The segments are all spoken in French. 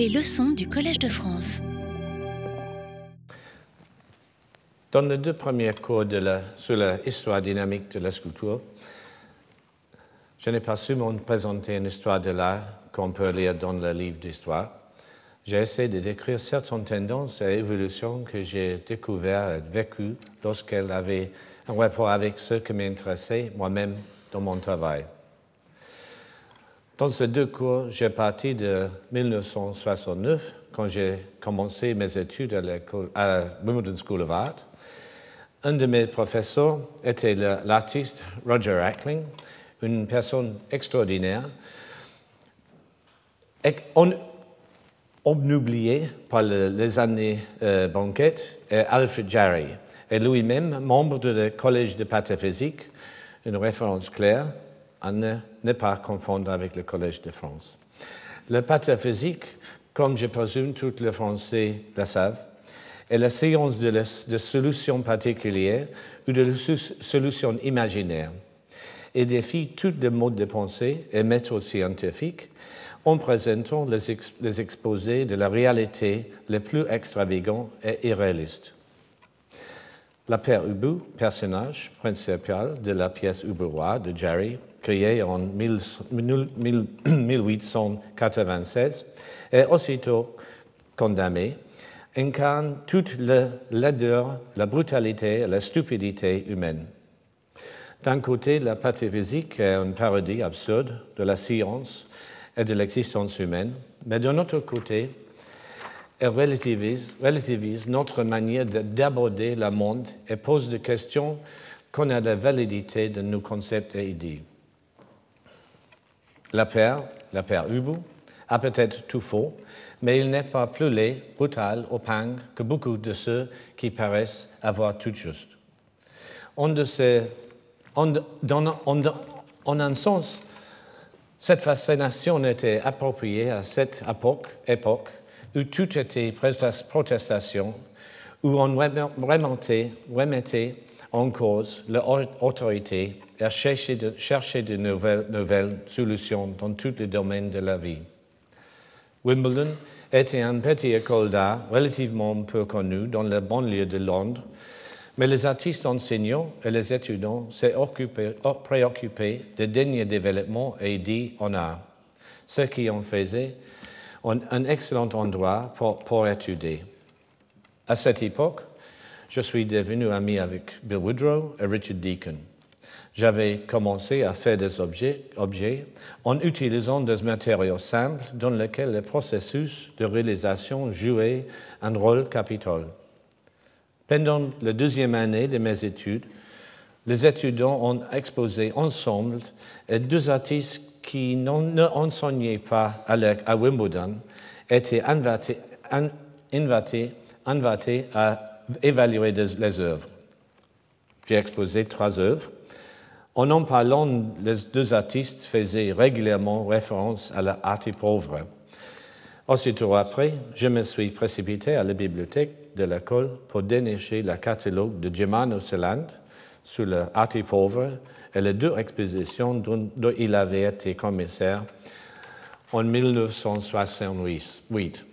Les leçons du Collège de France. Dans les deux premiers cours de la, sur l'histoire dynamique de la sculpture, je n'ai pas su présenter une histoire de l'art qu'on peut lire dans le livre d'histoire. J'ai essayé de décrire certaines tendances et évolutions que j'ai découvertes et vécues lorsqu'elles avaient un rapport avec ce qui m'intéressait moi-même dans mon travail. Dans ces deux cours, j'ai parti de 1969, quand j'ai commencé mes études à, à Wimbledon School of Art. Un de mes professeurs était l'artiste Roger Ackling, une personne extraordinaire, obnublié par les années euh, banquettes, Alfred Jarry, et lui-même membre du Collège de pataphysique, une référence claire à ne, pas confondre avec le Collège de France. Le pataphysique, comme je présume tous les Français le savent, est la science de, solutions particulières ou de solutions imaginaires et défie tous les modes de pensée et méthodes scientifiques en présentant les, exposés de la réalité les plus extravagants et irréalistes. La Père Ubu, personnage principal de la pièce Ubu-Roi de Jerry, créée en 1896, et aussitôt condamné, incarne toute la laideur, la brutalité et la stupidité humaine. D'un côté, la pathétique est une parodie absurde de la science et de l'existence humaine, mais d'un autre côté, elle relativise, notre manière d'aborder le monde et pose des questions qu'on a la validité de nos concepts et idées. La paire, la paire Ubu, a peut-être tout faux, mais il n'est pas plus laid, brutal, opaque que beaucoup de ceux qui paraissent avoir tout juste. En, de en, en un sens, cette fascination était appropriée à cette époque, où tout était protestation, où on remettait en cause l'autorité et cherchait de, de nouvelles, solutions dans tous les domaines de la vie. Wimbledon était une petite école d'art relativement peu connue dans la banlieue de Londres, mais les artistes enseignants et les étudiants s'est préoccupés des derniers développements et idées en art, ce qui en faisait un excellent endroit pour, étudier. À cette époque, je suis devenu ami avec Bill Woodrow et Richard Deacon. J'avais commencé à faire des objets, en utilisant des matériaux simples dans lesquels le processus de réalisation jouait un rôle capital. Pendant la deuxième année de mes études, les étudiants ont exposé ensemble et deux artistes qui n'enseignaient pas à, Wimbledon étaient invités, à évaluer les œuvres. J'ai exposé trois œuvres. En en parlant, les deux artistes faisaient régulièrement référence à l'art pauvre. Aussitôt après, je me suis précipité à la bibliothèque de l'école pour dénicher le catalogue de Germano Seland sur l'art pauvre et les deux expositions dont, il avait été commissaire en 1968.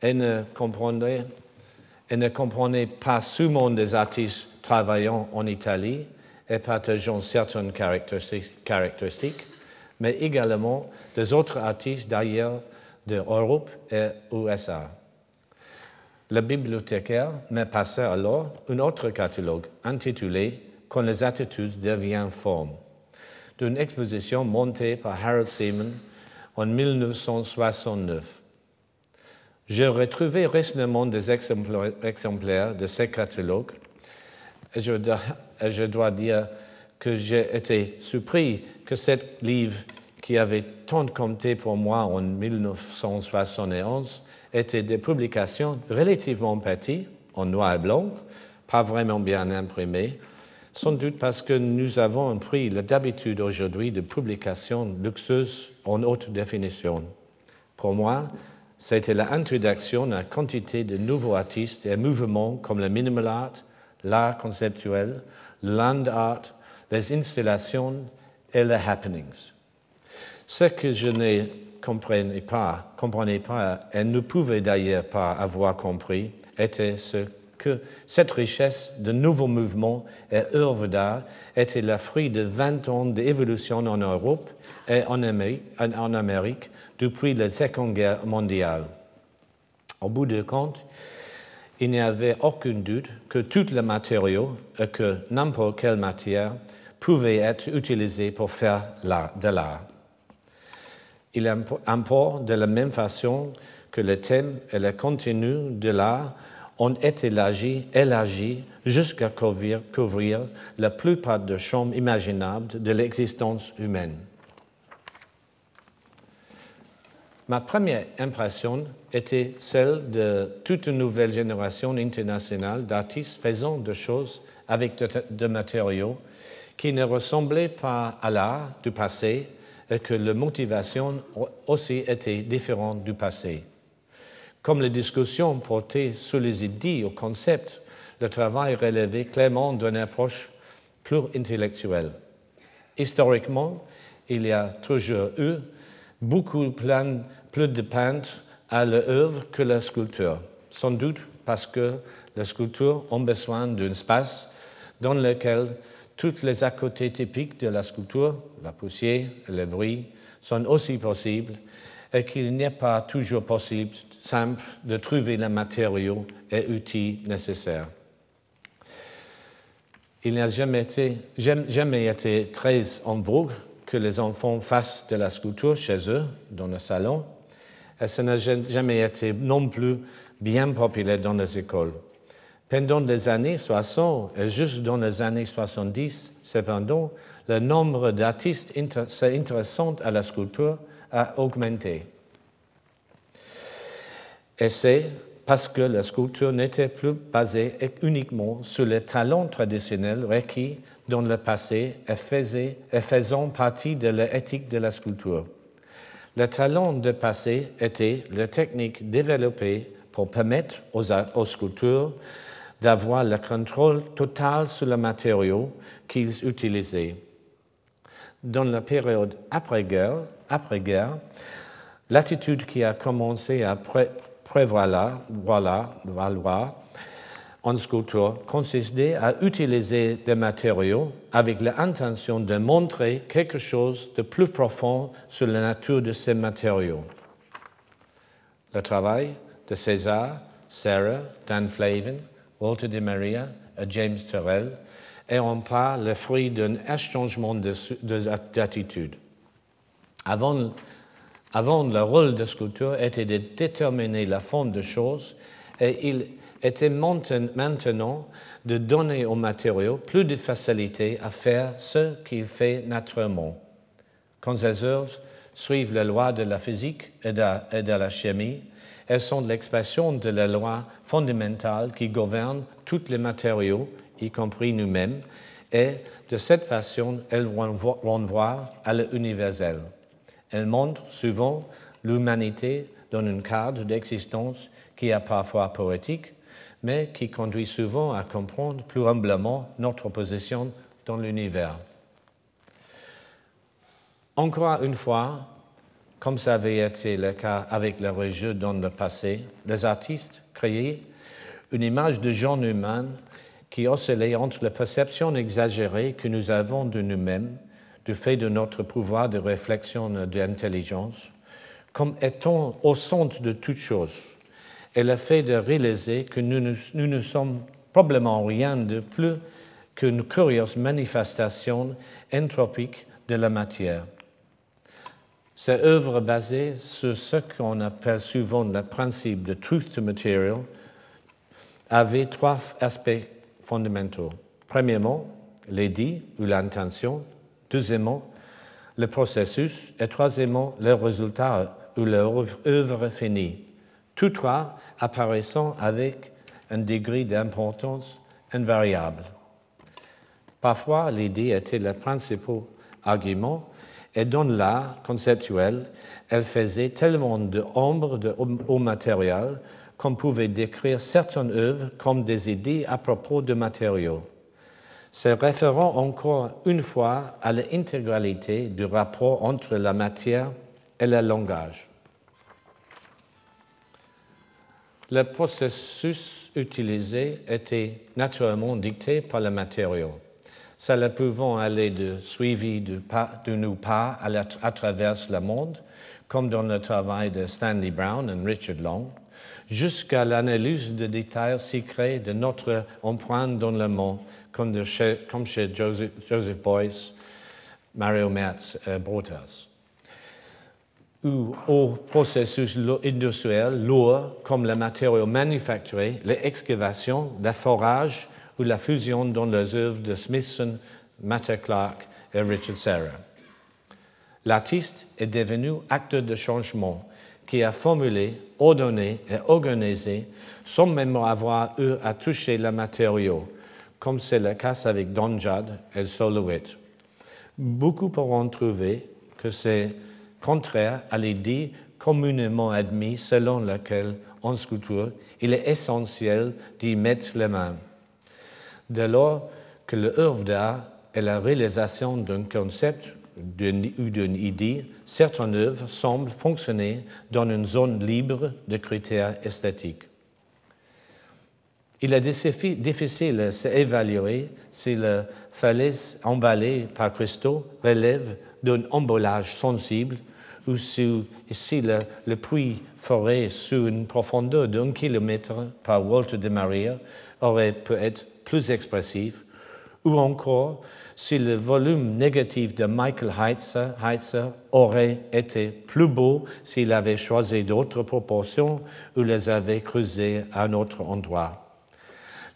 Elle ne comprenait, ne comprenait pas seulement des artistes travaillant en Italie et partageant certaines caractéristiques, mais également des autres artistes d'ailleurs d'Europe et USA. Le bibliothécaire m'a passé alors un autre catalogue intitulé quand les attitudes deviennent formes, d'une exposition montée par Harold Seaman en 1969. J'ai retrouvé récemment des exemplaires de ces catalogues et je, dois, dire que j'ai été surpris que ce livre qui avait tant compté pour moi en 1971 était des publications relativement petites, en noir et blanc, pas vraiment bien imprimées, sans doute parce que nous avons pris d'habitude aujourd'hui de publications luxueuses en haute définition. Pour moi, c'était l'introduction à quantité de nouveaux artistes et mouvements comme le minimal art, l'art conceptuel, land art, les installations et les happenings. Ce que je n'ai comprenaient pas, comprenaient pas et ne pouvaient d'ailleurs pas avoir compris était ce que cette richesse de nouveaux mouvements et œuvres d'art était le fruit de 20 ans d'évolution en Europe et en Amérique, depuis la Seconde Guerre mondiale. Au bout du compte, il n'y avait aucun doute que tous les matériaux et que n'importe quelle matière pouvait être utilisée pour faire de l'art. Il importe de la même façon que le thème et le contenu de l'art ont été élargis, jusqu'à couvrir, couvrir la plupart des champs imaginables de l'existence humaine. Ma première impression était celle de toute une nouvelle génération internationale d'artistes faisant des choses avec des matériaux qui ne ressemblaient pas à l'art du passé et que la motivation aussi était différente du passé. Comme les discussions portaient sur les idées ou concepts, le travail relevait clairement d'une approche plus intellectuelle. Historiquement, il y a toujours eu beaucoup plus de peintres à l'œuvre que la sculpture, sans doute parce que les sculptures ont besoin d'un espace dans lequel toutes les à côtés typiques de la sculpture, la poussière le bruit, sont aussi possibles et qu'il n'est pas toujours possible simple de trouver les matériaux et outils nécessaires. Il n'a jamais été, jamais été très en vogue que les enfants fassent de la sculpture chez eux, dans le salon, et ce n'a jamais été non plus bien populaire dans les écoles. Pendant les années 60 et juste dans les années 70, cependant, le nombre d'artistes intéressants à la sculpture a augmenté. Et c'est parce que la sculpture n'était plus basée uniquement sur les talents traditionnels requis dans le passé et, faisait, et faisant partie de l'éthique de la sculpture. Le talent du passé était la technique développée pour permettre aux, aux sculpteurs d'avoir le contrôle total sur le matériau qu'ils utilisaient. Dans la période après-guerre, après l'attitude qui a commencé à prévaloir voilà, valoir en sculpture consistait à utiliser des matériaux avec l'intention de montrer quelque chose de plus profond sur la nature de ces matériaux. Le travail de César, Sarah, Dan Flavin, Walter de Maria et James Turrell et en part le fruit d'un échangement d'attitude. Avant, avant, le rôle de sculpteur était de déterminer la forme des choses et il était maintenant de donner aux matériaux plus de facilité à faire ce qu'il fait naturellement. Quand ces œuvres suivent les lois de la physique de, et de la chimie, elles sont l'expression de la loi fondamentale qui gouverne tous les matériaux, y compris nous-mêmes, et de cette façon, elles renvoient à l'universel. Elles montrent souvent l'humanité dans un cadre d'existence qui est parfois poétique, mais qui conduit souvent à comprendre plus humblement notre position dans l'univers. Encore une fois, comme ça avait été le cas avec les religieux dans le passé, les artistes créaient une image de genre humain qui oscillait entre la perception exagérée que nous avons de nous-mêmes, du fait de notre pouvoir de réflexion et d'intelligence, comme étant au centre de toute chose, et le fait de réaliser que nous ne, nous ne sommes probablement rien de plus qu'une curieuse manifestation entropique de la matière. Cette œuvre basée sur ce qu'on appelle souvent le principe de truth to material avait trois aspects fondamentaux. Premièrement, l'édit ou l'intention. Deuxièmement, le processus. Et troisièmement, le résultat ou l'œuvre finie. Tous trois apparaissant avec un degré d'importance invariable. Parfois, l'idée était le principal argument et dans l'art conceptuel, elle faisait tellement d'ombre au matériel qu'on pouvait décrire certaines œuvres comme des idées à propos de matériaux. Se référant encore une fois à l'intégralité du rapport entre la matière et le langage. Le processus utilisé était naturellement dicté par le matériau. Cela pouvant aller de suivi de, pas, nous pas à, à travers le monde, comme dans le travail de Stanley Brown et Richard Long, jusqu'à l'analyse de détails secrets de notre empreinte dans le monde, comme, chez, Joseph, Joseph Boyce, Mario Merz et Brotas ou au processus industriel lourd comme le matériau manufacturé, l'excavation, le forage ou la fusion dans les œuvres de Smithson, Matter Clark et Richard Serra. L'artiste est devenu acteur de changement qui a formulé, ordonné et organisé sans même avoir eu à toucher le matériau, comme c'est le cas avec Don Judd et Solowit. Beaucoup pourront trouver que c'est contraire à l'idée communément admise selon laquelle, en sculpture, il est essentiel d'y mettre les mains. Dès lors que l'œuvre d'art est la réalisation d'un concept ou d'une idée, certaines œuvres semblent fonctionner dans une zone libre de critères esthétiques. Il est difficile de s'évaluer si la falaise emballée par Christo relève d'un emballage sensible ou si, le, le, puits foré sous une profondeur d'un kilomètre par Walter de Maria aurait pu être plus expressif, ou encore si le volume négatif de Michael Heitzer, Heitzer aurait été plus beau s'il avait choisi d'autres proportions ou les avait creusées à un autre endroit.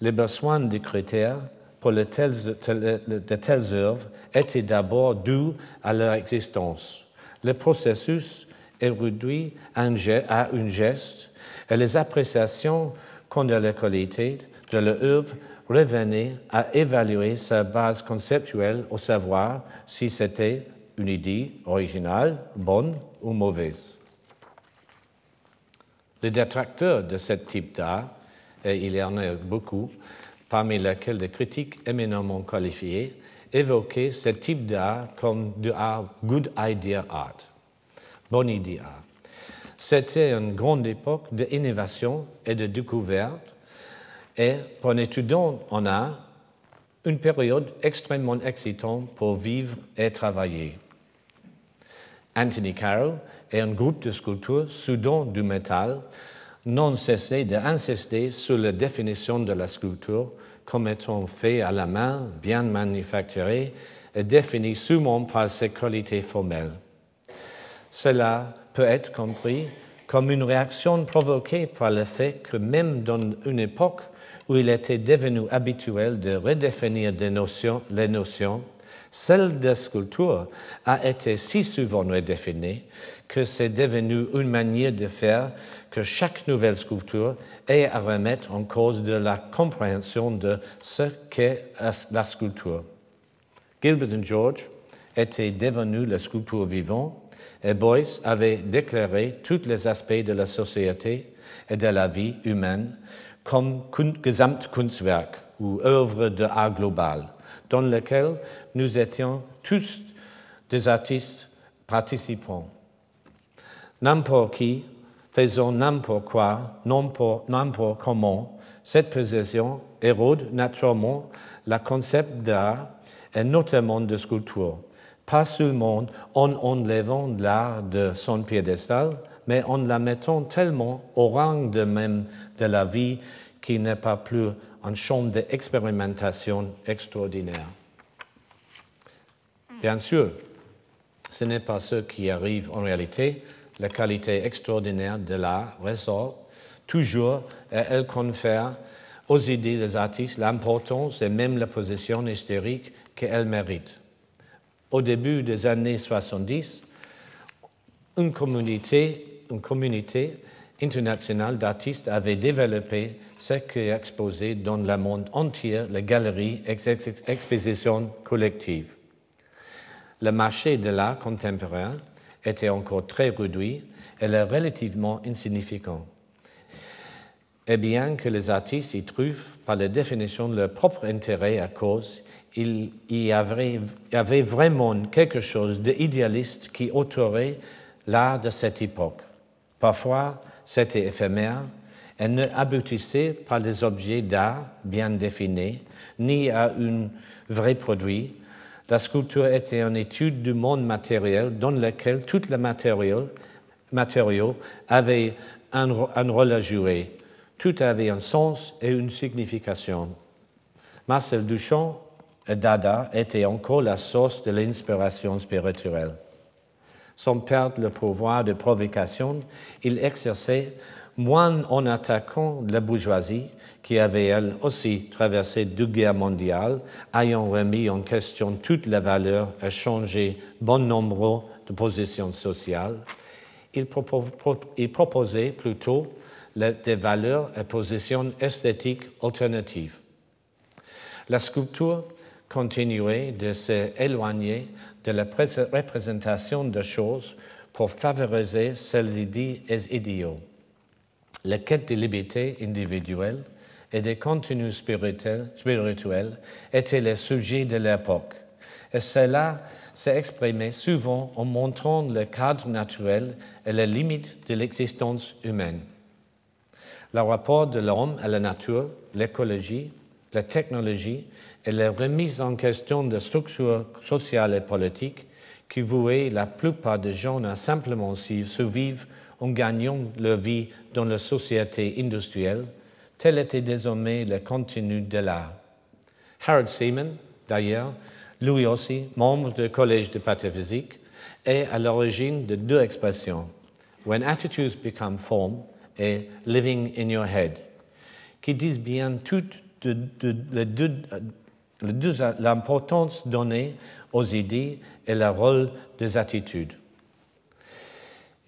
Les besoins des critères pour de telles œuvres étaient d'abord dus à leur existence le processus est réduit à un geste et les appréciations quant à la qualité de l'œuvre revenaient à évaluer sa base conceptuelle au savoir si c'était une idée originale, bonne ou mauvaise. Les détracteurs de ce type d'art, et il y en a beaucoup, parmi lesquels des critiques éminemment qualifiés, évoquer ce type d'art comme du art good idea art, bonne idée art. C'était une grande époque d'innovation et de découverte, et pour un étudiant en art, une période extrêmement excitante pour vivre et travailler. Anthony Carroll et un groupe de sculpteurs soudant du métal n'ont cessé d'insister sur la définition de la sculpture comme étant fait à la main, bien manufacturé et défini seulement par ses qualités formelles. Cela peut être compris comme une réaction provoquée par le fait que même dans une époque où il était devenu habituel de redéfinir les notions, celle de sculpture a été si souvent redéfinie que c'est devenu une manière de faire que chaque nouvelle sculpture ait à remettre en cause de la compréhension de ce qu'est la sculpture. Gilbert et George étaient devenus la sculpture vivante et Boyce avait déclaré tous les aspects de la société et de la vie humaine comme Gesamtkunstwerk ou œuvre de art global, dans lequel nous étions tous des artistes participants. N'importe qui, faisant n'importe quoi, n'importe comment, cette position érode naturellement le concept d'art et notamment de sculpture, pas seulement en enlevant l'art de son piédestal, mais en la mettant tellement au rang de même de la vie qui n'est pas plus un champ d'expérimentation extraordinaire. Bien sûr, ce n'est pas ce qui arrive en réalité. La qualité extraordinaire de l'art ressort toujours et elle confère aux idées des artistes l'importance et même la position historique qu'elles méritent. Au début des années 70, une communauté, une internationale d'artistes avait développé ce qui est dans le monde entier, les galeries et expositions collectives le marché de l'art contemporain était encore très réduit et relativement insignifiant. Et bien que les artistes y trouvent par la définition leur propre intérêt à cause, il y avait, vraiment quelque chose d'idéaliste qui autorait l'art de cette époque. Parfois, c'était éphémère et ne aboutissait pas des objets d'art bien définis, ni à un vrai produit. La sculpture était une étude du monde matériel dans lequel tout le matériau, matériau avait un, un rôle à jouer. Tout avait un sens et une signification. Marcel Duchamp et Dada étaient encore la source de l'inspiration spirituelle. Sans perdre le pouvoir de provocation, il exerçait moins en attaquant la bourgeoisie, qui avait elle aussi traversé deux guerres mondiales, ayant remis en question toutes les valeurs et changé bon nombre de positions sociales. Il, proposait plutôt des valeurs et positions esthétiques alternatives. La sculpture continuait de s'éloigner de la représentation de choses pour favoriser celles-ci idéaux. La quête de liberté individuelle et des contenus spirituels, étaient les sujets de l'époque. Et cela s'est exprimé souvent en montrant le cadre naturel et les limites de l'existence humaine. Le rapport de l'homme à la nature, l'écologie, la technologie et la remise en question de structures sociales et politiques qui vouaient la plupart des gens à simplement survivre en gagnant leur vie dans la société industrielle, tel était désormais le contenu de l'art. Harold Seaman, d'ailleurs, lui aussi, membre du Collège de pataphysique, est à l'origine de deux expressions, When attitudes become form et Living in your head, qui disent bien toute l'importance donnée aux idées et le rôle des attitudes.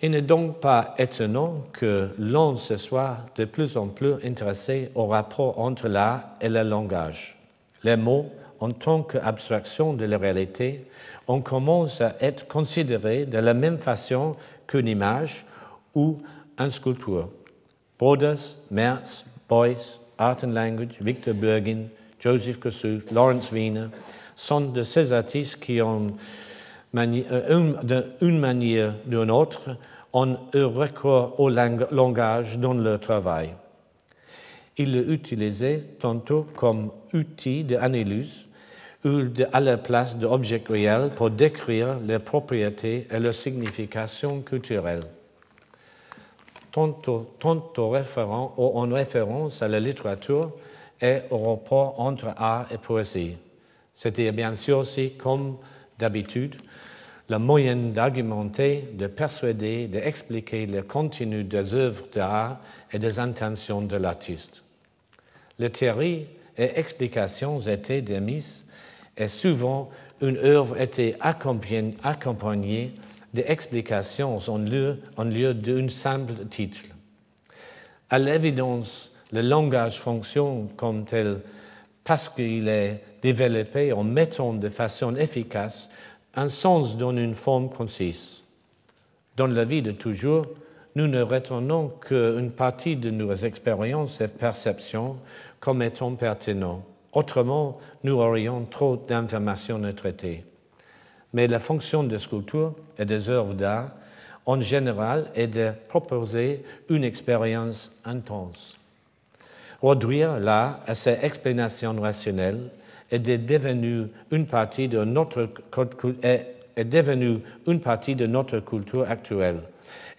Il n'est donc pas étonnant que l'on se soit de plus en plus intéressé au rapport entre l'art et le langage. Les mots, en tant qu'abstraction de la réalité, on commence à être considérés de la même façon qu'une image ou une sculpture. Borders, Merz, Beuys, Art and Language, Victor Bergin, Joseph Kossuth, Lawrence Wiener sont de ces artistes qui ont euh, d'une manière ou d'une autre, ont eu recours au langage dans leur travail. Ils l'utilisaient tantôt comme outil d'analyse ou à la place d'objets réels pour décrire leurs propriétés et leur signification culturelle. Tantôt, en référence à la littérature et au rapport entre art et poésie. C'était bien sûr aussi, comme d'habitude, le moyen d'argumenter, de persuader, d'expliquer le contenu des œuvres d'art et des intentions de l'artiste. Les théories et explications étaient démises et souvent une œuvre était accompagnée d'explications en lieu, en lieu d'un simple titre. À l'évidence, le langage fonctionne comme tel parce qu'il est développé en mettant de façon efficace un sens donne une forme concise. Dans la vie de toujours, nous ne retenons qu'une partie de nos expériences et perceptions comme étant pertinentes. Autrement, nous aurions trop d'informations à traiter. Mais la fonction des sculptures et des œuvres d'art, en général, est de proposer une expérience intense. Réduire l'art à ses explanations rationnelles est devenu une partie de notre est devenu une partie de notre culture actuelle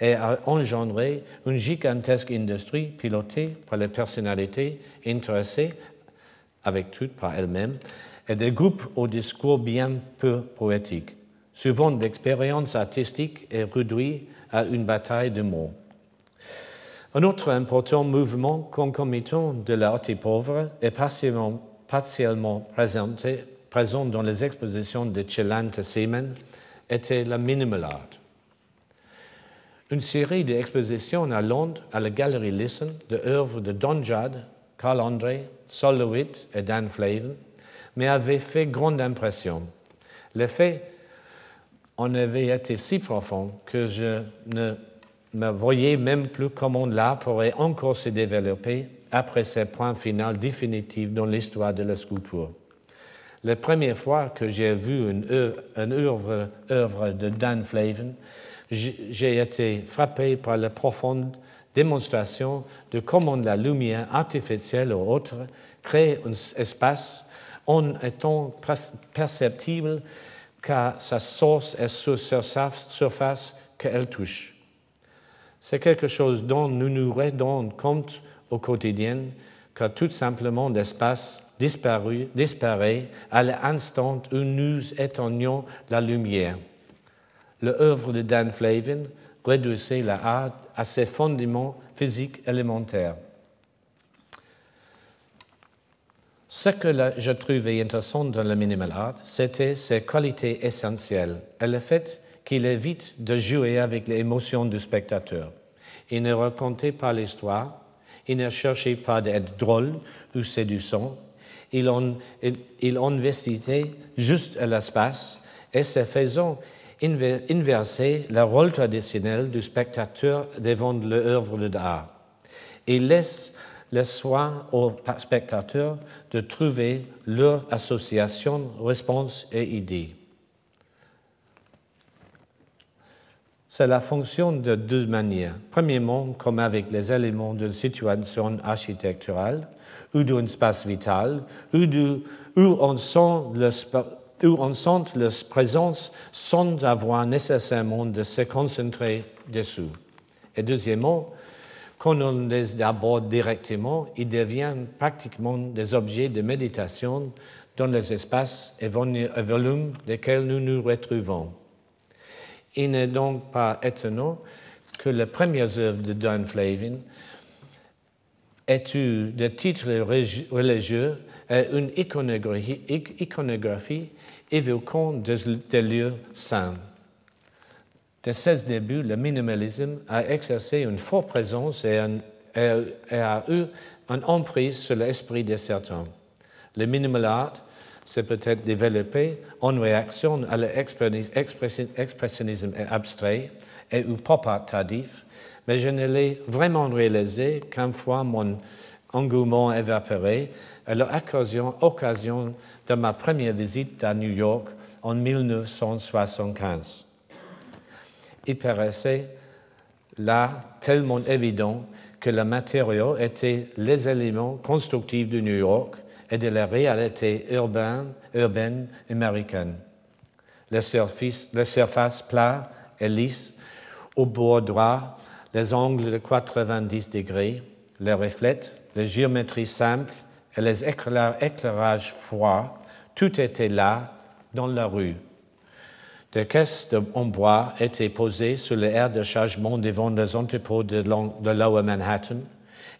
et a engendré une gigantesque industrie pilotée par les personnalités intéressées, avec toutes par elles-mêmes, et des groupes au discours bien peu poétique. Souvent, l'expérience artistique est réduite à une bataille de mots. Un autre important mouvement concomitant de l'art pauvre est partiellement partiellement présenté, présent dans les expositions de Chelante Seaman était la minimal art. Une série d'expositions à Londres à la Galerie Listen de œuvres de Don Judd, Carl André, Sol Lewitt et Dan Flavin m'avait fait grande impression. L'effet en avait été si profond que je ne me voyais même plus comment l'art pourrait encore se développer après ce point final définitif dans l'histoire de la sculpture. La première fois que j'ai vu une œuvre, œuvre, de Dan Flavin j'ai été frappé par la profonde démonstration de comment la lumière artificielle ou autre crée un espace en étant perceptible qu'à sa source est sur sa surface qu'elle touche. C'est quelque chose dont nous nous rendons compte au quotidien, car tout simplement l'espace disparaît à l'instant où nous éteignons la lumière. L'œuvre de Dan Flavin réduisait l'art à ses fondements physiques élémentaires. Ce que je trouvais intéressant dans le minimal art, c'était ses qualités essentielles et le fait qu'il évite de jouer avec les émotions du spectateur. Il ne racontait pas l'histoire, il ne cherchait pas d'être drôle ou séduisant, il, en, juste à l'espace et se faisant inverser le rôle traditionnel du spectateur devant l'œuvre d'art. Il laisse le soin aux spectateurs de trouver leur association, réponse et idée. Cela fonctionne de deux manières. Premièrement, comme avec les éléments d'une situation architecturale ou d'un espace vital, où, on sent où on sent la présence sans avoir nécessairement de se concentrer dessus. Et deuxièmement, quand on les aborde directement, ils deviennent pratiquement des objets de méditation dans les espaces et volumes desquels nous nous retrouvons. Il n'est donc pas étonnant que les premières œuvres de Don Flavin aient eu des titres religieux et une iconographie, évoquant des lieux saints. De ses débuts, le minimalisme a exercé une forte présence et, a eu une emprise sur l'esprit de certains. Le minimal art s'est peut-être développé en réaction à l'expressionnisme abstrait et au pop art tardif, mais je ne l'ai vraiment réalisé qu'une fois mon engouement évaporé à l'occasion occasion de ma première visite à New York en 1975 il paraissait là tellement évident que le matériau était les éléments constructifs de New York et de la réalité urbaine, urbaine américaine. Les surfaces, les surfaces plats et lisses, au bord droit, les angles de 90 degrés, les reflets, les géométries simples et les éclairages froids, tout était là dans la rue. Des caisses en bois étaient posées sur les aires de chargement devant les entrepôts de, Lower Manhattan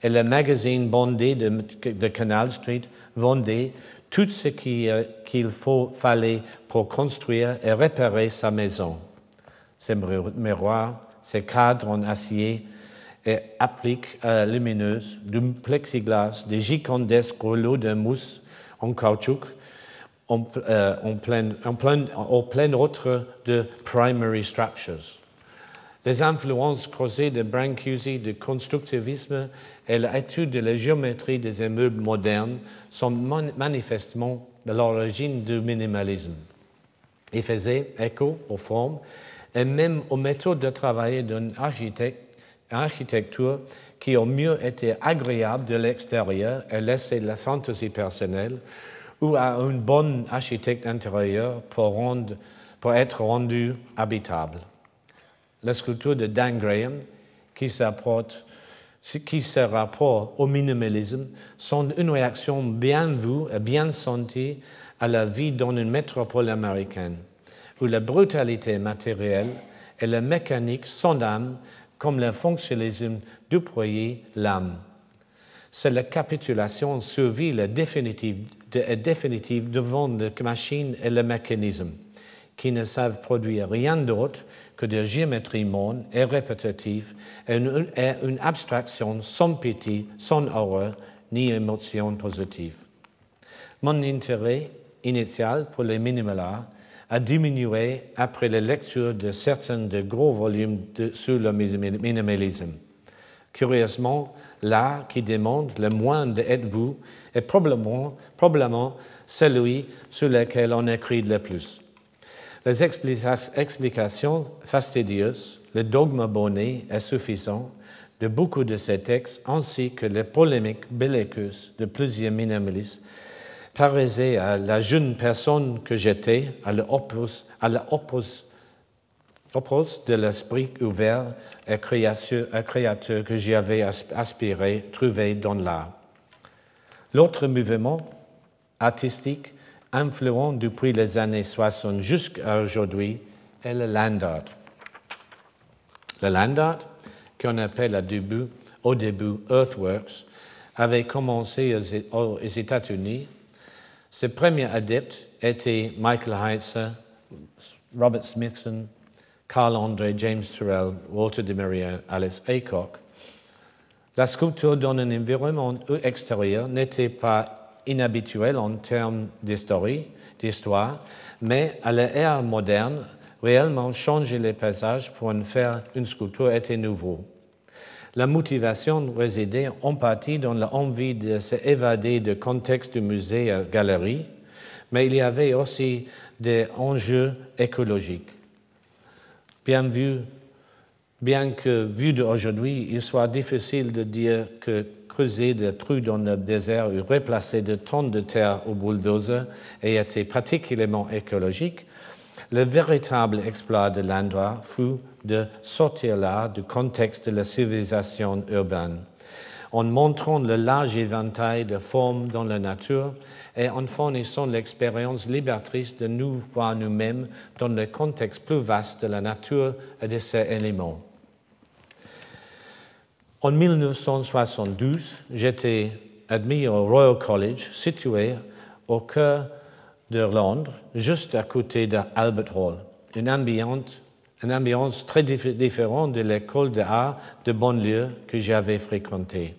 et le magazine bondé de, Canal Street vendait tout ce euh, qu'il fallait pour construire et réparer sa maison. Ses miroirs, ses cadres en acier et appliques euh, lumineuses, du plexiglas, des gigantesques rouleaux de mousse en caoutchouc en, euh, plein, en plein autre de primary structures. Les influences creusées de Brancusi, du constructivisme et l'étude de la géométrie des immeubles modernes sont manifestement de l'origine du minimalisme. Ils faisaient écho aux formes et même aux méthodes de travail d'une architecture qui ont mieux été agréable de l'extérieur et laissé la fantaisie personnelle ou à un bon architecte intérieur pour être rendu habitable. La sculpture de Dan Graham, qui, qui se rapporte au minimalisme, sont une réaction bien vue et bien sentie à la vie dans une métropole américaine, où la brutalité matérielle et la mécanique âme comme le fonctionnalisme déployait l'âme. C'est la capitulation survie la définitive est définitive devant la machine et le mécanisme, qui ne savent produire rien d'autre que de géométrie monde et répétitive et une, abstraction sans pitié, sans horreur ni émotion positive. Mon intérêt initial pour les minimalars a diminué après la lecture de certains de gros volumes sur le minimalisme. Curieusement, l'art qui demande le moins d'être-vous est probablement, probablement celui sur lequel on écrit le plus. Les explications fastidieuses, le dogme bonnet est suffisant de beaucoup de ces textes, ainsi que les polémiques belliqueuses de plusieurs minimalistes, paraissaient à la jeune personne que j'étais à l'opposé de l'esprit ouvert et créateur, que j'y avais aspiré, trouvé dans l'art. L'autre mouvement artistique influent depuis les années 60 jusqu'à aujourd'hui est le land art. Le land art, qu'on appelle au début, Earthworks, avait commencé aux États-Unis. Ses premiers adeptes étaient Michael Heitzer, Robert Smithson, Carl André, James Turrell, Walter de Maria, Alice Aycock. La sculpture dans un environnement extérieur n'était pas inhabituelle en termes d'histoire, mais à l'ère moderne, réellement changer les paysages pour en faire une sculpture était nouveau. La motivation résidait en partie dans l'envie de s'évader du contexte du musée et galerie, mais il y avait aussi des enjeux écologiques. Bien, vu, bien que vu d'aujourd'hui, il soit difficile de dire que creuser des trous dans le désert ou replacer des tonnes de terre au bulldozer ait été particulièrement écologique, le véritable exploit de l'endroit fut de sortir là du contexte de la civilisation urbaine, en montrant le large éventail de formes dans la nature et en fournissant l'expérience libératrice de nous voir nous-mêmes dans le contexte plus vaste de la nature et de ses éléments. En 1972, j'étais admis au Royal College, situé au cœur de Londres, juste à côté d'Albert Hall, une ambiance, très différente de l'école d'art de banlieue que j'avais fréquentée.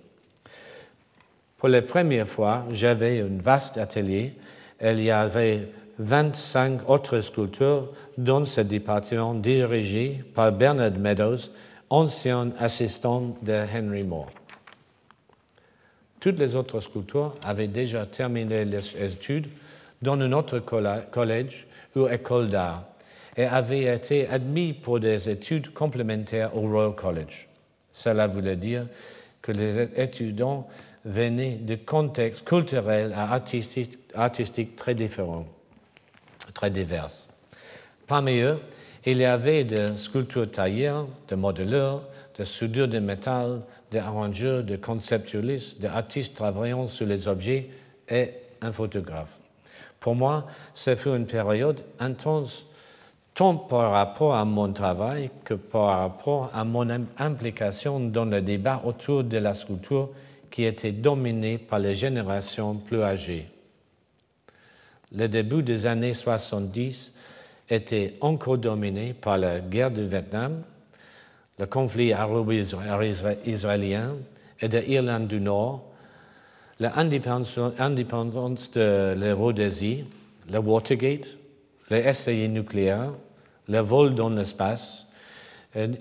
Pour la première fois, j'avais un vaste atelier. Il y avait 25 autres sculpteurs dans ce département dirigé par Bernard Meadows, ancien assistant de Henry Moore. Toutes les autres sculpteurs avaient déjà terminé les études dans un autre collège ou école d'art et avaient été admis pour des études complémentaires au Royal College. Cela voulait dire que les étudiants venaient de contextes culturels et artistiques, très différents, très divers. Parmi eux, il y avait des sculptures tailleurs, des modeleurs, des soudures de métal, des arrangeurs, des conceptualistes, des artistes travaillant sur les objets et un photographe. Pour moi, ce fut une période intense tant par rapport à mon travail que par rapport à mon implication dans le débat autour de la sculpture qui était dominé par les générations plus âgées. Le début des années 70 était encore dominé par la guerre du Vietnam, le conflit arabo-israélien et de l'Irlande du Nord, l'indépendance de la le Watergate, les essais nucléaires, le vol dans l'espace.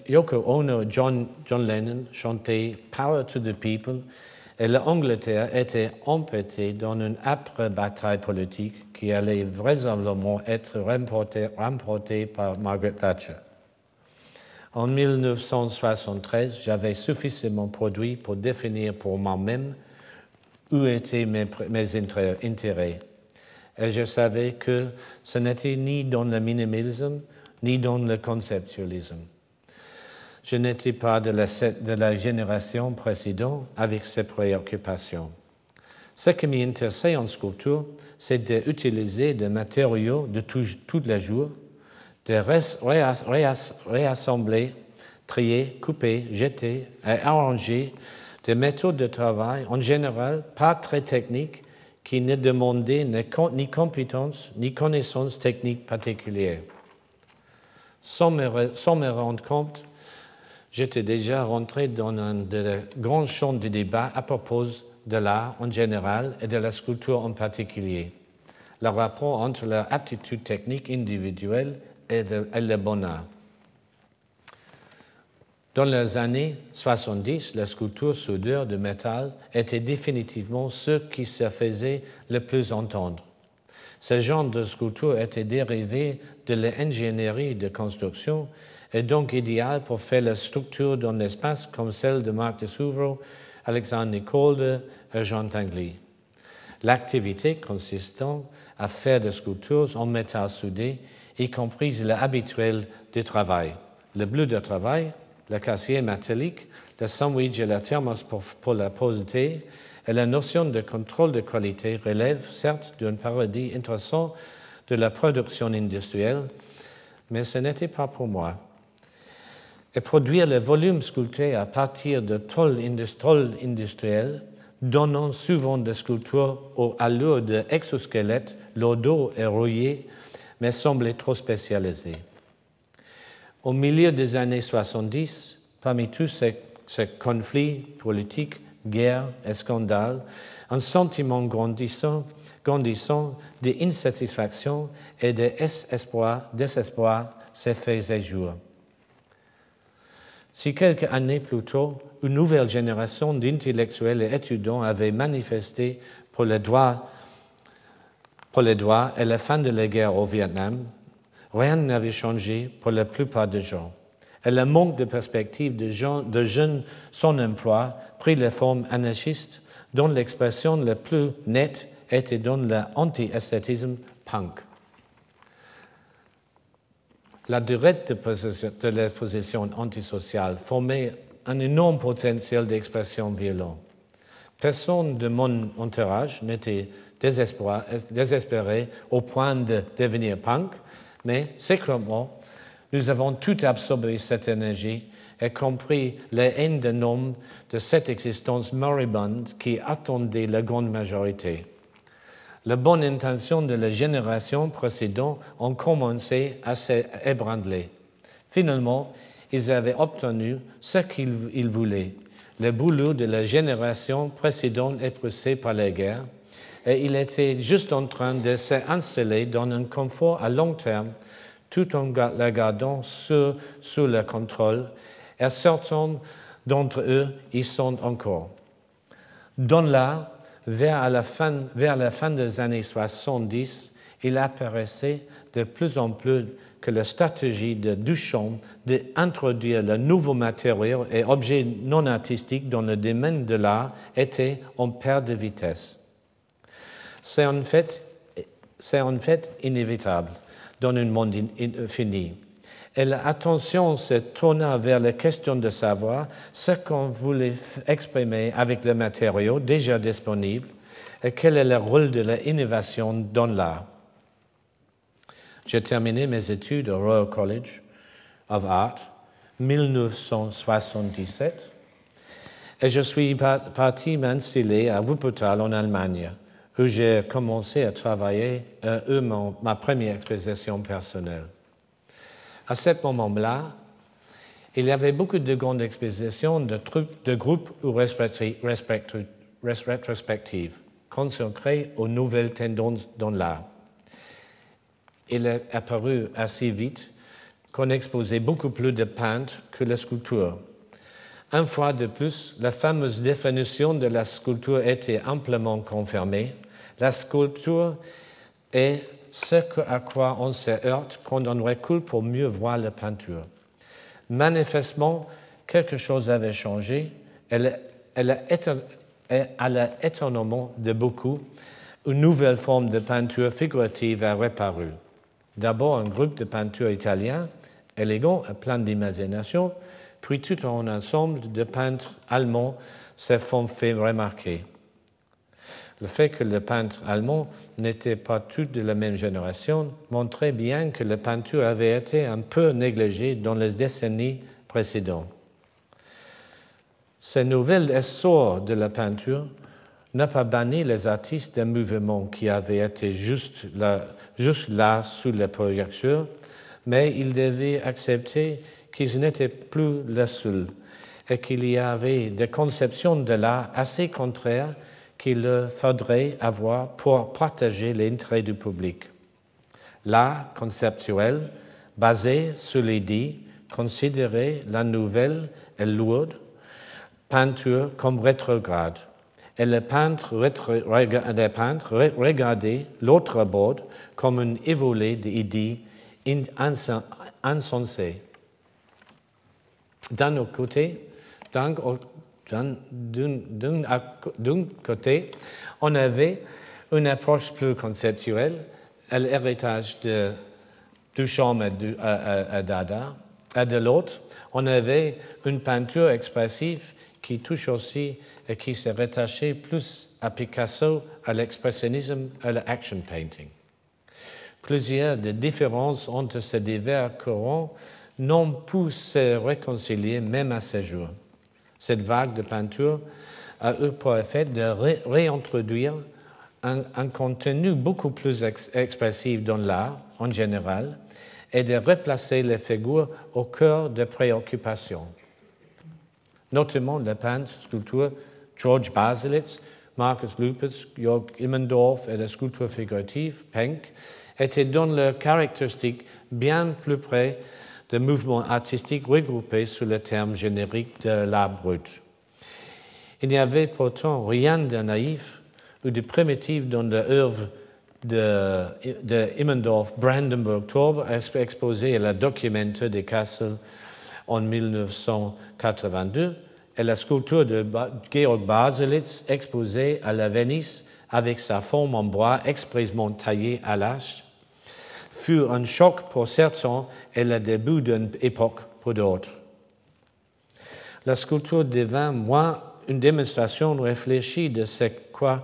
Yoko Ono, John, John Lennon chantait Power to the People et l'Angleterre était empêtée dans une âpre bataille politique qui allait vraisemblablement être remportée, par Margaret Thatcher. En 1973, j'avais suffisamment produit pour définir pour moi-même où étaient mes, mes, intérêts. Et je savais que ce n'était ni dans le minimalisme, ni dans le conceptualisme. Je n'étais pas de la, de la, génération précédente avec ces préoccupations. Ce qui m'intéressait en sculpture, c'est d'utiliser des matériaux de tous les jours, de réassembler, trier, couper, jeter et arranger des méthodes de travail en général pas très techniques qui ne demandaient ni compétences ni connaissances techniques particulières. Sans me, rendre compte, j'étais déjà rentré dans un de grands champs de débat à propos de l'art en général et de la sculpture en particulier, le rapport entre l'aptitude technique individuelle et, et le. Dans les années 70, la sculpture soudure de métal était définitivement ce qui se faisait le plus entendre. Ce genre de sculpture était dérivé de l'ingénierie de construction et donc idéal pour faire la structure dans l'espace comme celle de Marc de Souvreau, Alexandre Nicole et Jean Tinguely. L'activité consistant à faire des sculptures en métal soudé, y compris l'habituel du travail. Le bleu de travail, le cassier métallique, le sandwich et la thermos pour, la posité et la notion de contrôle de qualité relèvent certes d'un paradis intéressant de la production industrielle, mais ce n'était pas pour moi. Et produire le volume sculpté à partir de tôles industrielles, donnant souvent des sculptures aux allures d'exosquelettes, le dos est rouillé, mais semblait trop spécialisé. Au milieu des années 70, parmi tous ces, conflits politiques, guerre et scandales, un sentiment grandissant, grandissant d'insatisfaction et de désespoir s'est fait jour. Si quelques années plus tôt, une nouvelle génération d'intellectuels et étudiants avait manifesté pour les droits pour et la fin de la guerre au Vietnam, rien n'avait changé pour la plupart des gens et le manque de perspective de, de jeunes sans emploi prit la forme anarchiste dont l'expression la plus nette était dans l'anti-esthétisme punk. La durée de, la position antisociale formait un énorme potentiel d'expression violent. Personne de mon entourage n'était désespéré au point de devenir punk, mais secrètement, nous avons tout absorbé cette énergie et compris la haine de nom de cette existence moribonde qui attendait la grande majorité. Les bonnes intentions de la génération précédente ont commencé à s'ébranler. Finalement, ils avaient obtenu ce qu'ils voulaient. Le boulot de la génération précédente est poussé par la guerre et il était juste en train de s'installer dans un confort à long terme tout en la gardant sous, sous le contrôle, et certains d'entre eux y sont encore. Vers la, fin, des années 70, il apparaissait de plus en plus que la stratégie de Duchamp d'introduire le nouveau matériau et objets non artistiques dans le domaine de l'art était en perte de vitesse. C'est en fait, en fait inévitable dans un monde fini. Et l'attention se tourna vers la question de savoir ce qu'on voulait exprimer avec le matériau déjà disponible et quel est le rôle de l'innovation dans l'art. J'ai terminé mes études au Royal College of Art 1977 et je suis parti m'installer à Wuppertal en Allemagne où j'ai commencé à travailler euh, ma première exposition personnelle. À ce moment-là, il y avait beaucoup de grandes expositions de, de groupes ou rétrospectives consacrées aux nouvelles tendances dans l'art. Il est apparu assez vite qu'on exposait beaucoup plus de peintres que la sculpture. Une fois de plus, la fameuse définition de la sculpture était amplement confirmée la sculpture est ce à quoi on se heurte quand on recule pour mieux voir la peinture. Manifestement, quelque chose avait changé. Elle, elle à l'étonnement de beaucoup, une nouvelle forme de peinture figurative a reparu. D'abord, un groupe de peintures italiens, élégants et plein d'imagination, puis tout un ensemble de peintres allemands se font fait remarquer. Le fait que les peintres allemands n'étaient pas tous de la même génération montrait bien que la peinture avait été un peu négligée dans les décennies précédentes. Ce nouvel essor de la peinture n'a pas banni les artistes d'un mouvement qui avait été juste là, juste là sous les projecteurs, mais ils devaient accepter qu'ils n'étaient plus les seuls et qu'il y avait des conceptions de l'art assez contraires qu'il faudrait avoir pour partager l'intérêt du public. L'art conceptuel, basé sur l'idée, considérait la nouvelle et lourde peinture comme rétrograde et le peintre, regardait l'autre bord comme un évolé d'idées insensées. D'un côté, d'un côté, on avait une approche plus conceptuelle, l'héritage de Duchamp et Dada, et de l'autre, on avait une peinture expressive qui touche aussi et qui s'est rattachée plus à Picasso, à l'expressionnisme, à l'action painting. Plusieurs des différences entre ces divers courants n'ont pu se réconcilier même à ce jour. Cette vague de peinture a eu pour effet de réintroduire un, contenu beaucoup plus expressif dans l'art en général et de replacer les figures au cœur des préoccupations. Notamment le peintre, sculpteur George Baselitz, Marcus Lupus, Jörg Immendorf et la sculpture figurative, Penck, étaient dans leurs caractéristiques bien plus près de mouvements artistiques regroupés sous le terme générique de l'art brut. Il n'y avait pourtant rien de naïf ou de primitif dans l'œuvre de, de Immendorf, Brandenburg Torbe, exposé à la Documentaire des Kassel en 1982, et la sculpture de Georg Baselitz, exposée à la Venise avec sa forme en bois expressément taillée à l'âge, fut un choc pour certains et le début d'une époque pour d'autres. La sculpture devint moins une démonstration réfléchie de ce quoi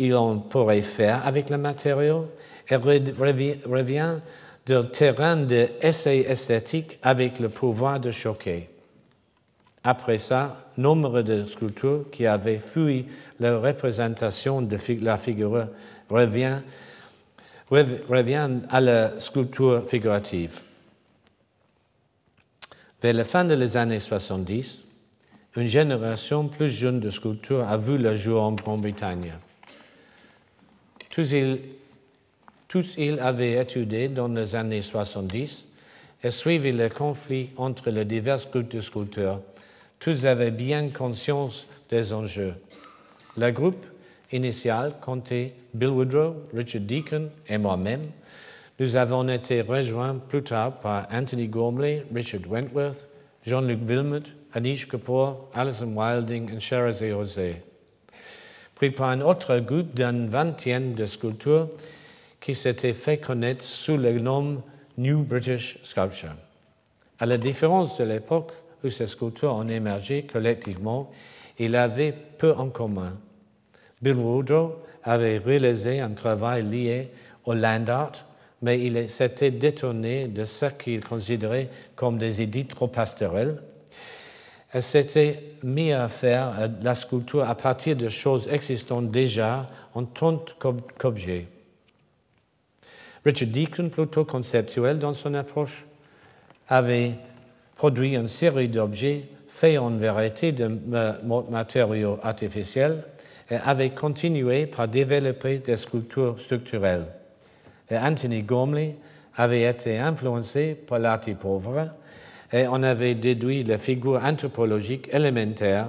on pourrait faire avec le matériau et revient du terrain d'essai esthétique avec le pouvoir de choquer. Après ça, nombre de sculptures qui avaient fui la représentation de la figure revient, revient à la sculpture figurative. Vers la fin des années 70, une génération plus jeune de sculpteurs a vu le jour en Grande-Bretagne. Tous ils, tous ils avaient étudié dans les années 70 et suivi le conflit entre les divers groupes de sculpteurs. Tous avaient bien conscience des enjeux. Le groupe initial comptait Bill Woodrow, Richard Deacon et moi-même. Nous avons été rejoints plus tard par Anthony Gormley, Richard Wentworth, Jean-Luc Wilmot, Anish Kapoor, Alison Wilding et Sherazade José puis par un autre groupe d'une vingtaine de sculptures qui s'était fait connaître sous le nom New British Sculpture. À la différence de l'époque où ces sculptures ont émergé collectivement, ils avaient peu en commun. Bill Woodrow avait réalisé un travail lié au land art, mais il s'était détourné de ce qu'il considérait comme des idées trop pastorales elle s'était mise à faire euh, la sculpture à partir de choses existantes déjà en tant qu'objet. Richard Deacon, plutôt conceptuel dans son approche, avait produit une série d'objets faits en vérité de matériaux artificiels et avait continué par développer des sculptures structurelles. Anthony Gormley avait été influencé par l'art pauvre et on avait déduit les figures anthropologiques élémentaires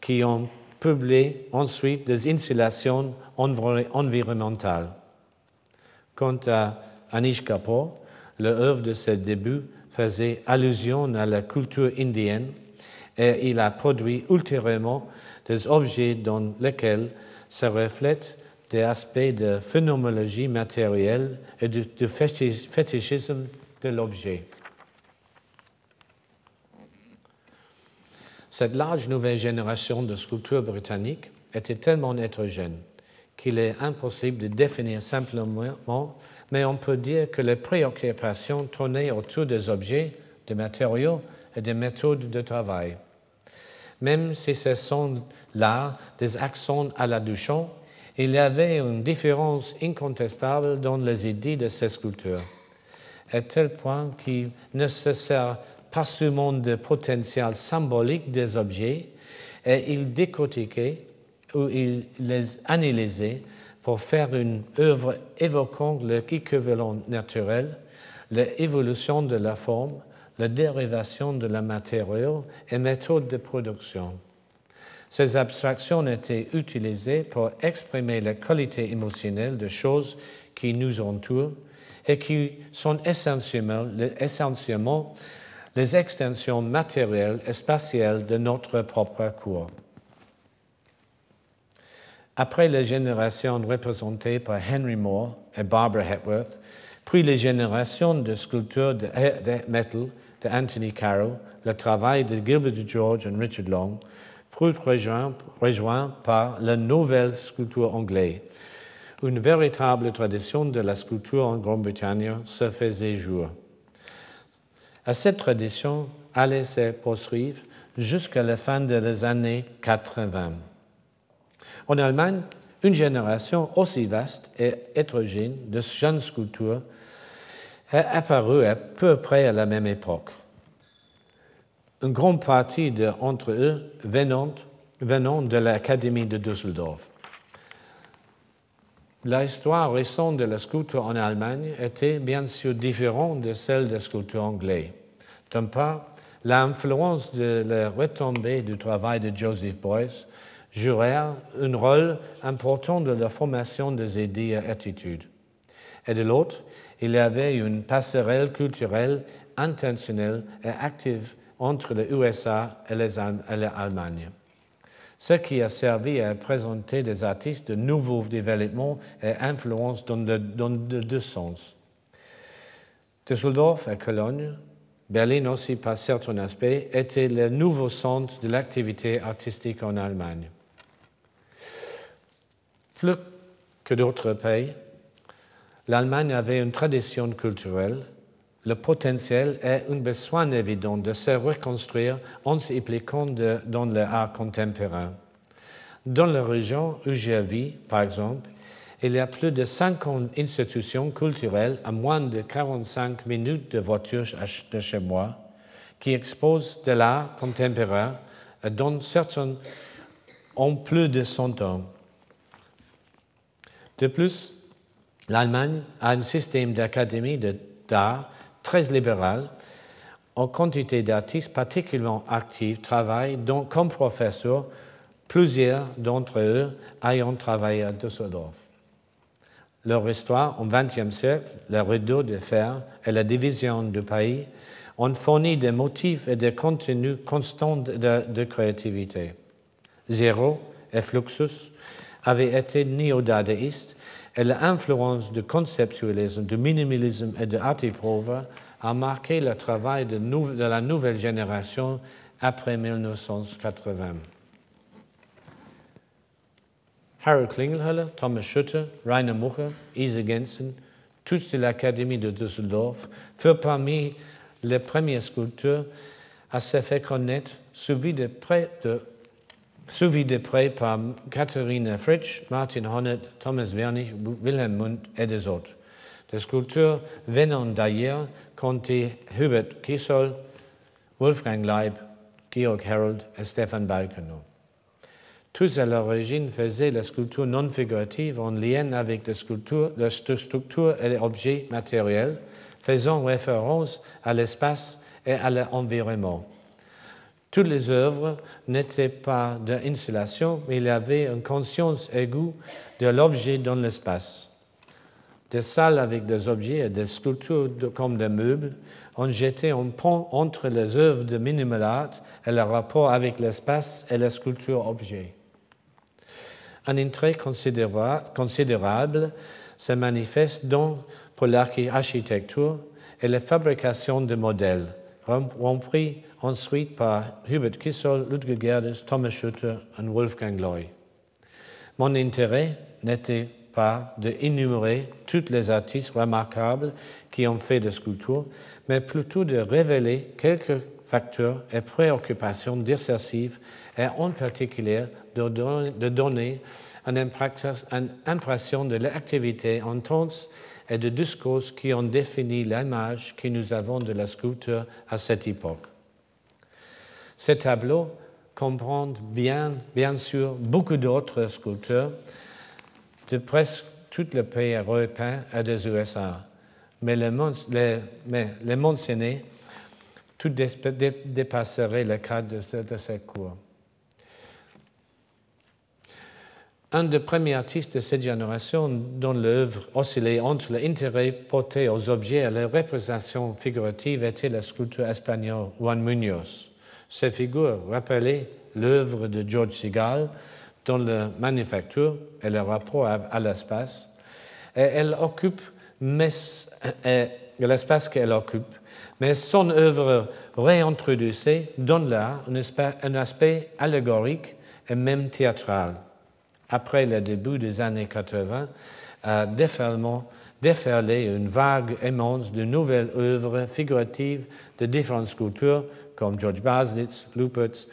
qui ont publié ensuite des installations environnementales. Quant à Anish Kapoor, l'œuvre de ses débuts faisait allusion à la culture indienne et il a produit ultérieurement des objets dans lesquels se reflètent des aspects de phénoménologie matérielle et du fétichisme de l'objet. Cette large nouvelle génération de sculptures britanniques était tellement hétérogène qu'il est impossible de définir simplement, mais on peut dire que les préoccupations tournaient autour des objets, des matériaux et des méthodes de travail. Même si ce sont là des accents à la Duchamp, il y avait une différence incontestable dans les idées de ces sculptures, à tel point qu'il ne se sert pas seulement de potentiel symbolique des objets, et il décortiquait ou il les analysait pour faire une œuvre évoquant l'équivalent naturel, l'évolution de la forme, la dérivation de la matériau et méthode de production. Ces abstractions étaient utilisées pour exprimer la qualité émotionnelle des choses qui nous entourent et qui sont essentiellement, les extensions matérielles et spatiales de notre propre cours. Après les générations représentées par Henry Moore et Barbara Hepworth, puis les générations de sculptures de, metal de Anthony Carroll, le travail de Gilbert George et Richard Long, fruit rejoint, par la nouvelle sculpture anglaise. Une véritable tradition de la sculpture en Grande-Bretagne se faisait jour. Cette tradition allait se poursuivre jusqu'à la fin des années 80. En Allemagne, une génération aussi vaste et hétérogène de jeunes sculptures est apparue à peu près à la même époque. Une grande partie d'entre eux venant, de l'Académie de Düsseldorf. L'histoire récente de la sculpture en Allemagne était bien sûr différente de celle de la sculpture anglaise. D'un part, l'influence de la retombée du travail de Joseph Beuys jouait un rôle important dans la formation des idées et attitudes. Et de l'autre, il y avait une passerelle culturelle intentionnelle et active entre les USA et l'Allemagne, ce qui a servi à présenter des artistes de nouveaux développements et influences dans, de, deux sens. Düsseldorf et Cologne, Berlin aussi par certains aspects, étaient le nouveau centre de l'activité artistique en Allemagne. Plus que d'autres pays, l'Allemagne avait une tradition culturelle, le potentiel et un besoin évident de se reconstruire en s'impliquant dans l'art contemporain. Dans la région où j'ai vécu, par exemple, il y a plus de 50 institutions culturelles à moins de 45 minutes de voiture de chez moi qui exposent de l'art contemporain dont certains ont plus de 100 ans. De plus, l'Allemagne a un système d'académie d'art très libéral. En quantité d'artistes particulièrement actifs travaillent donc comme professeurs, plusieurs d'entre eux ayant travaillé à Düsseldorf. Leur histoire au XXe siècle, le rideau de fer et la division du pays ont fourni des motifs et des contenus constants de, créativité. Zéro et Fluxus avaient été néo-dadaïstes et l'influence du conceptualisme, du minimalisme et de Artiprova a marqué le travail de, la nouvelle génération après 1980. Harold Klingelhöller, Thomas Schutter, Rainer Mucher, Isa Gensen, tous de l'Académie de Düsseldorf, furent parmi les premiers sculpteurs à se faire connaître, suivis de près de suivi de près par Katharina Fritsch, Martin Honneth, Thomas Wernig, Wilhelm Mund et des autres. Des sculpteurs venant d'ailleurs comptaient Hubert Kissel, Wolfgang Leib, Georg Herold et Stefan Balkenau. Tous à l'origine faisaient la sculpture non figurative en lien avec la sculpture, la structure et les objets matériels, faisant référence à l'espace et à l'environnement. Toutes les œuvres n'étaient pas d'installation, mais il avait une conscience aiguë de l'objet dans l'espace. Des salles avec des objets et des sculptures comme des meubles ont jeté un pont entre les œuvres de minimal art et le rapport avec l'espace et la sculpture objet. Un intérêt considérable se manifeste donc pour l'architecture et la fabrication de modèles, ensuite par Hubert Kissel, Ludwig Gerdes, Thomas Schutter et Wolfgang Loy. Mon intérêt n'était pas d'énumérer tous les artistes remarquables qui ont fait des sculptures, mais plutôt de révéler quelques facteurs et préoccupations discursives et en particulier de donner, une, impression de l'activité intense et de discours qui ont défini l'image que nous avons de la sculpture à cette époque. Ce tableau comprend bien, bien sûr beaucoup d'autres sculpteurs de presque tous les pays européens et des USA, mais les, les, les tout dépasserait le cadre de, de cette cour. un des premiers artistes de cette génération dont l'œuvre oscillait entre l'intérêt porté aux objets et la représentation figurative était la sculpture espagnole Juan Muñoz. Ces figures rappelaient l'œuvre de George Segal dans la manufacture et le rapport à, l'espace, et elle occupe l'espace qu'elle occupe, mais son œuvre réintroduisait donne là un aspect allégorique et même théâtral. Après le début des années 80, a déferlé une vague immense de nouvelles œuvres figuratives de différentes sculptures comme George Baslitz, Lupertz,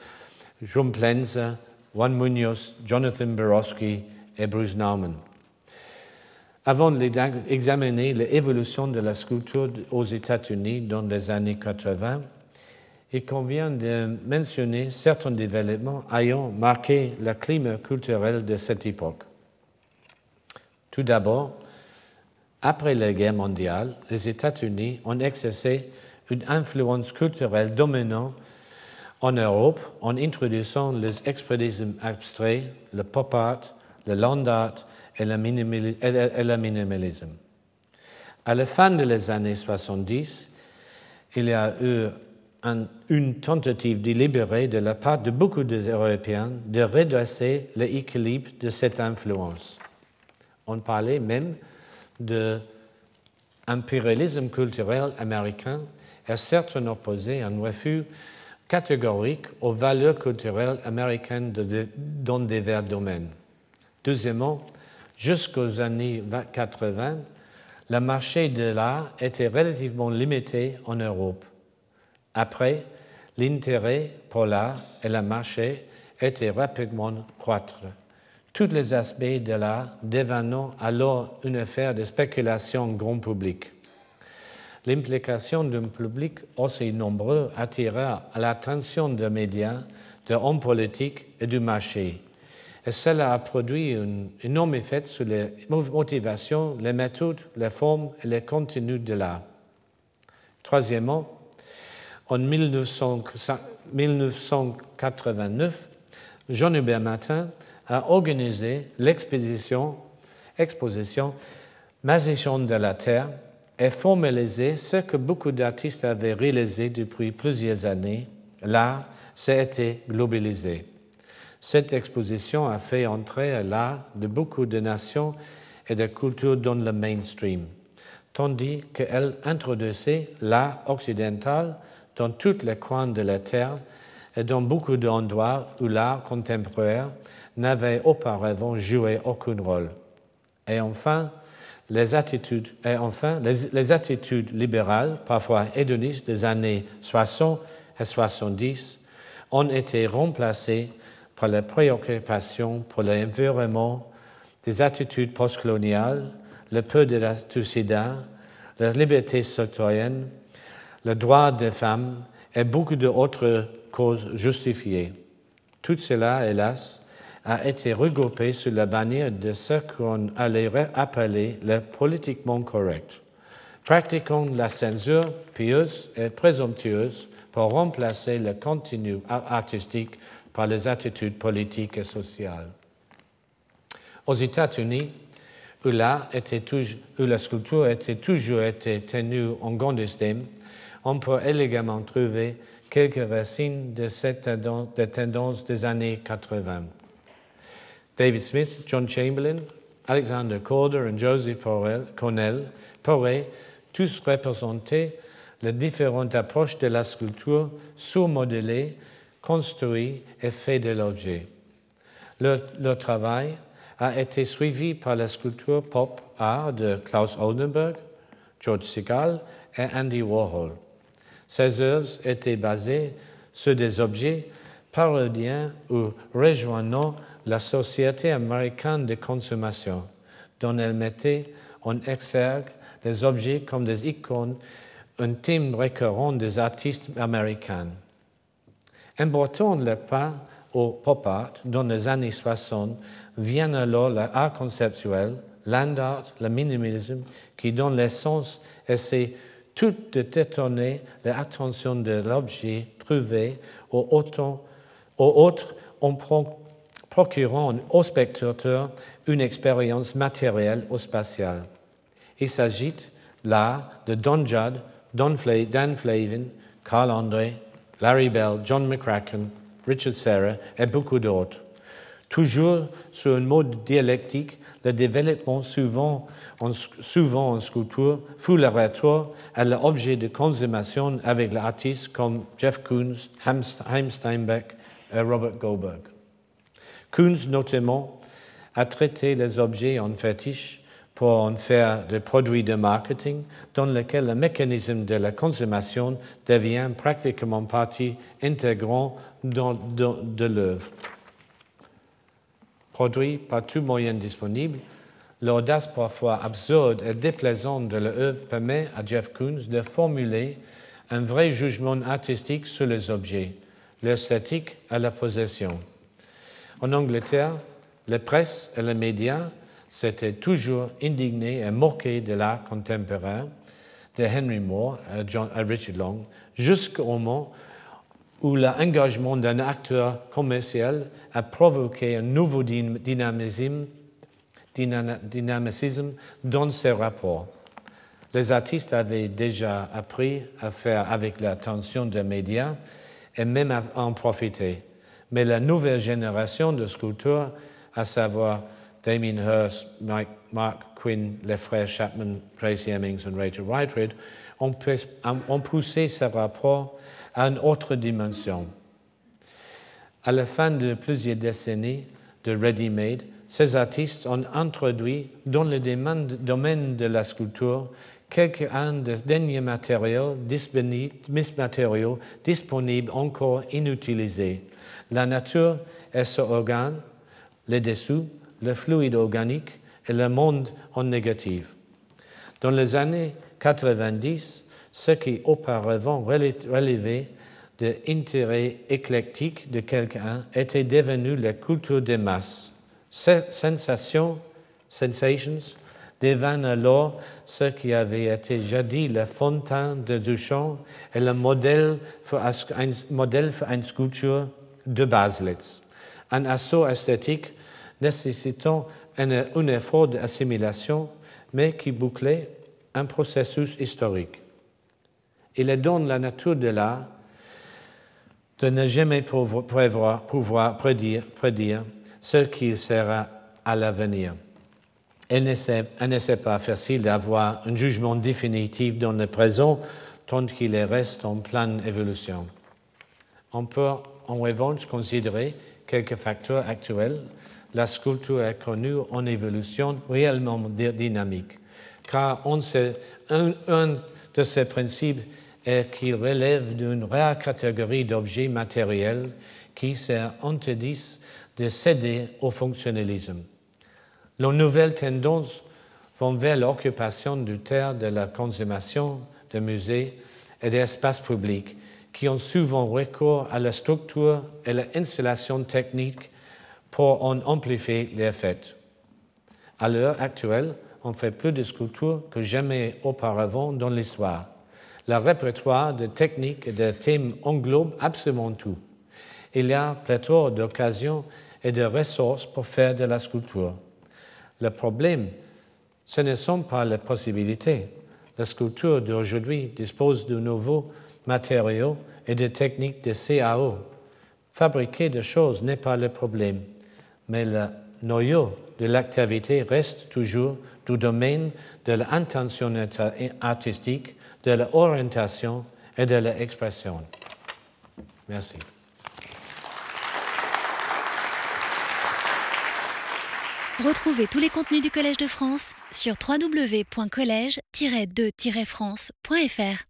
Jum Plenzer, Juan Munoz, Jonathan Borowski et Bruce Nauman. Avant d'examiner l'évolution de la sculpture aux États-Unis dans les années 80, il convient de mentionner certains développements ayant marqué le climat culturel de cette époque. Tout d'abord, après la guerre mondiale, les États-Unis ont exercé une influence culturelle dominante en Europe en introduisant les expressionnismes abstraits, le pop art, le land art et le minimalisme. À la fin des années 70, il y a eu une tentative délibérée de la part de beaucoup d'Européens de redresser l'équilibre de cette influence. On parlait même d'impérialisme culturel américain et certains opposaient un refus catégorique aux valeurs culturelles américaines dans divers domaines. Deuxièmement, jusqu'aux années 80, le marché de l'art était relativement limité en Europe. Après, l'intérêt pour l'art et le marché était rapidement croître. Tous les aspects de l'art devenant alors une affaire de spéculation grand public. L'implication d'un public aussi nombreux attira l'attention des médias, des hommes politiques et du marché. Et cela a produit un énorme effet sur les motivations, les méthodes, les formes et les contenus de l'art. Troisièmement, en 1989, Jean-Hubert Martin a organisé l'exposition exposition de la Terre et formalisé ce que beaucoup d'artistes avaient réalisé depuis plusieurs années. L'art s'est été globalisé. Cette exposition a fait entrer l'art de beaucoup de nations et de cultures dans le mainstream, tandis qu'elle introduisait l'art occidental dans tous les coins de la Terre et dans beaucoup d'endroits où l'art contemporain n'avait auparavant joué aucun rôle. Et enfin, les attitudes, et enfin, les, attitudes libérales, parfois hédonistes des années 60 et 70, ont été remplacées par la préoccupation pour l'environnement, des attitudes postcoloniales, le peu de la sida, la liberté citoyenne, le droit des femmes et beaucoup d'autres causes justifiées. Tout cela, hélas, a été regroupé sous la bannière de ce qu'on allait appeler le politiquement correct, pratiquant la censure pieuse et présomptueuse pour remplacer le contenu artistique par les attitudes politiques et sociales. Aux États-Unis, où, où la sculpture était toujours été tenue en grande estime, on peut élégamment trouver quelques racines de cette tendance, des années 80. David Smith, John Chamberlain, Alexander Calder et Joseph Cornell pourraient tous représenter les différentes approches de la sculpture sous-modélée, construite et fait de l'objet. Leur, travail a été suivi par la sculpture pop art de Klaus Oldenburg, George Segal et Andy Warhol. Ces œuvres étaient basées sur des objets parodiens ou rejoignant la société américaine de consommation, dont elle mettait en exergue les objets comme des icônes, un thème récurrent des artistes américains. Important le pas au pop art dans les années 60 vient alors l'art conceptuel, land art, le minimalisme, qui donne l'essence c'est tout de détourner l'attention de l'objet trouvé au, autre en procurant aux spectateurs une expérience matérielle ou spatiale. Il s'agit là de Don Judd, Don Dan Flavin, Carl André, Larry Bell, John McCracken, Richard Serra et beaucoup d'autres. Toujours sur un mode dialectique, le développement souvent en, sculpture fut le retour à l'objet de consommation avec l'artiste comme Jeff Koons, Heim Steinbeck et Robert Goldberg. Koons, notamment, a traité les objets en fétiche pour en faire des produits de marketing dans lesquels le mécanisme de la consommation devient pratiquement partie intégrante de l'œuvre. Produit par tout moyen disponible, l'audace parfois absurde et déplaisante de l'œuvre permet à Jeff Koons de formuler un vrai jugement artistique sur les objets, l'esthétique et la possession. En Angleterre, la presse et les médias s'étaient toujours indignés et moqués de l'art contemporain de Henry Moore à, Richard Long, jusqu'au moment où l'engagement d'un acteur commercial a provoqué un nouveau dynamisme, dans ces rapports. Les artistes avaient déjà appris à faire avec l'attention des médias et même à en profiter. Mais la nouvelle génération de sculpteurs, à savoir Damien Hirst, Mark Quinn, les frères Chapman, Tracy Hemmings et Rachel Whitehead, ont poussé ce rapport à une autre dimension. À la fin de plusieurs décennies de ready-made, ces artistes ont introduit dans le domaine de la sculpture quelques-uns des derniers matériaux disponibles encore inutilisés. La nature et ses organes, les dessous, le fluide organique et le monde en négatif. Dans les années 90, ce qui auparavant relevait de l'intérêt éclectique de quelqu'un était devenu la culture des masses. Cette sensation, sensations, devint alors ce qui avait été jadis la fontaine de Duchamp et le modèle pour une sculpture de Baselitz. Un assaut esthétique nécessitant un, effort d'assimilation, mais qui bouclait un processus historique. Il est dans la nature de l'art de ne jamais pouvoir, pouvoir prédire, prédire ce qu'il sera à l'avenir. Il n'est pas facile d'avoir un jugement définitif dans le présent tant qu'il reste en pleine évolution. On peut en revanche considérer quelques facteurs actuels. La sculpture est connue en évolution réellement dynamique, car un de ses principes est qu'il relève d'une rare catégorie d'objets matériels qui s'interdisent de céder au fonctionnalisme. Les nouvelles tendances vont vers l'occupation du terre de la consommation de musées et d'espaces publics qui ont souvent recours à la structure et l'installation technique pour en amplifier l'effet. À l'heure actuelle, on fait plus de sculptures que jamais auparavant dans l'histoire le répertoire de techniques et de thèmes englobe absolument tout. Il y a pléthore d'occasions et de ressources pour faire de la sculpture. Le problème, ce ne sont pas les possibilités. La sculpture d'aujourd'hui dispose de nouveaux matériaux et de techniques de CAO. Fabriquer des choses n'est pas le problème, mais le noyau de l'activité reste toujours du domaine de l'intention artistique de l'orientation et de l'expression. Merci. Retrouvez tous les contenus du Collège de France sur www.colège-2-france.fr.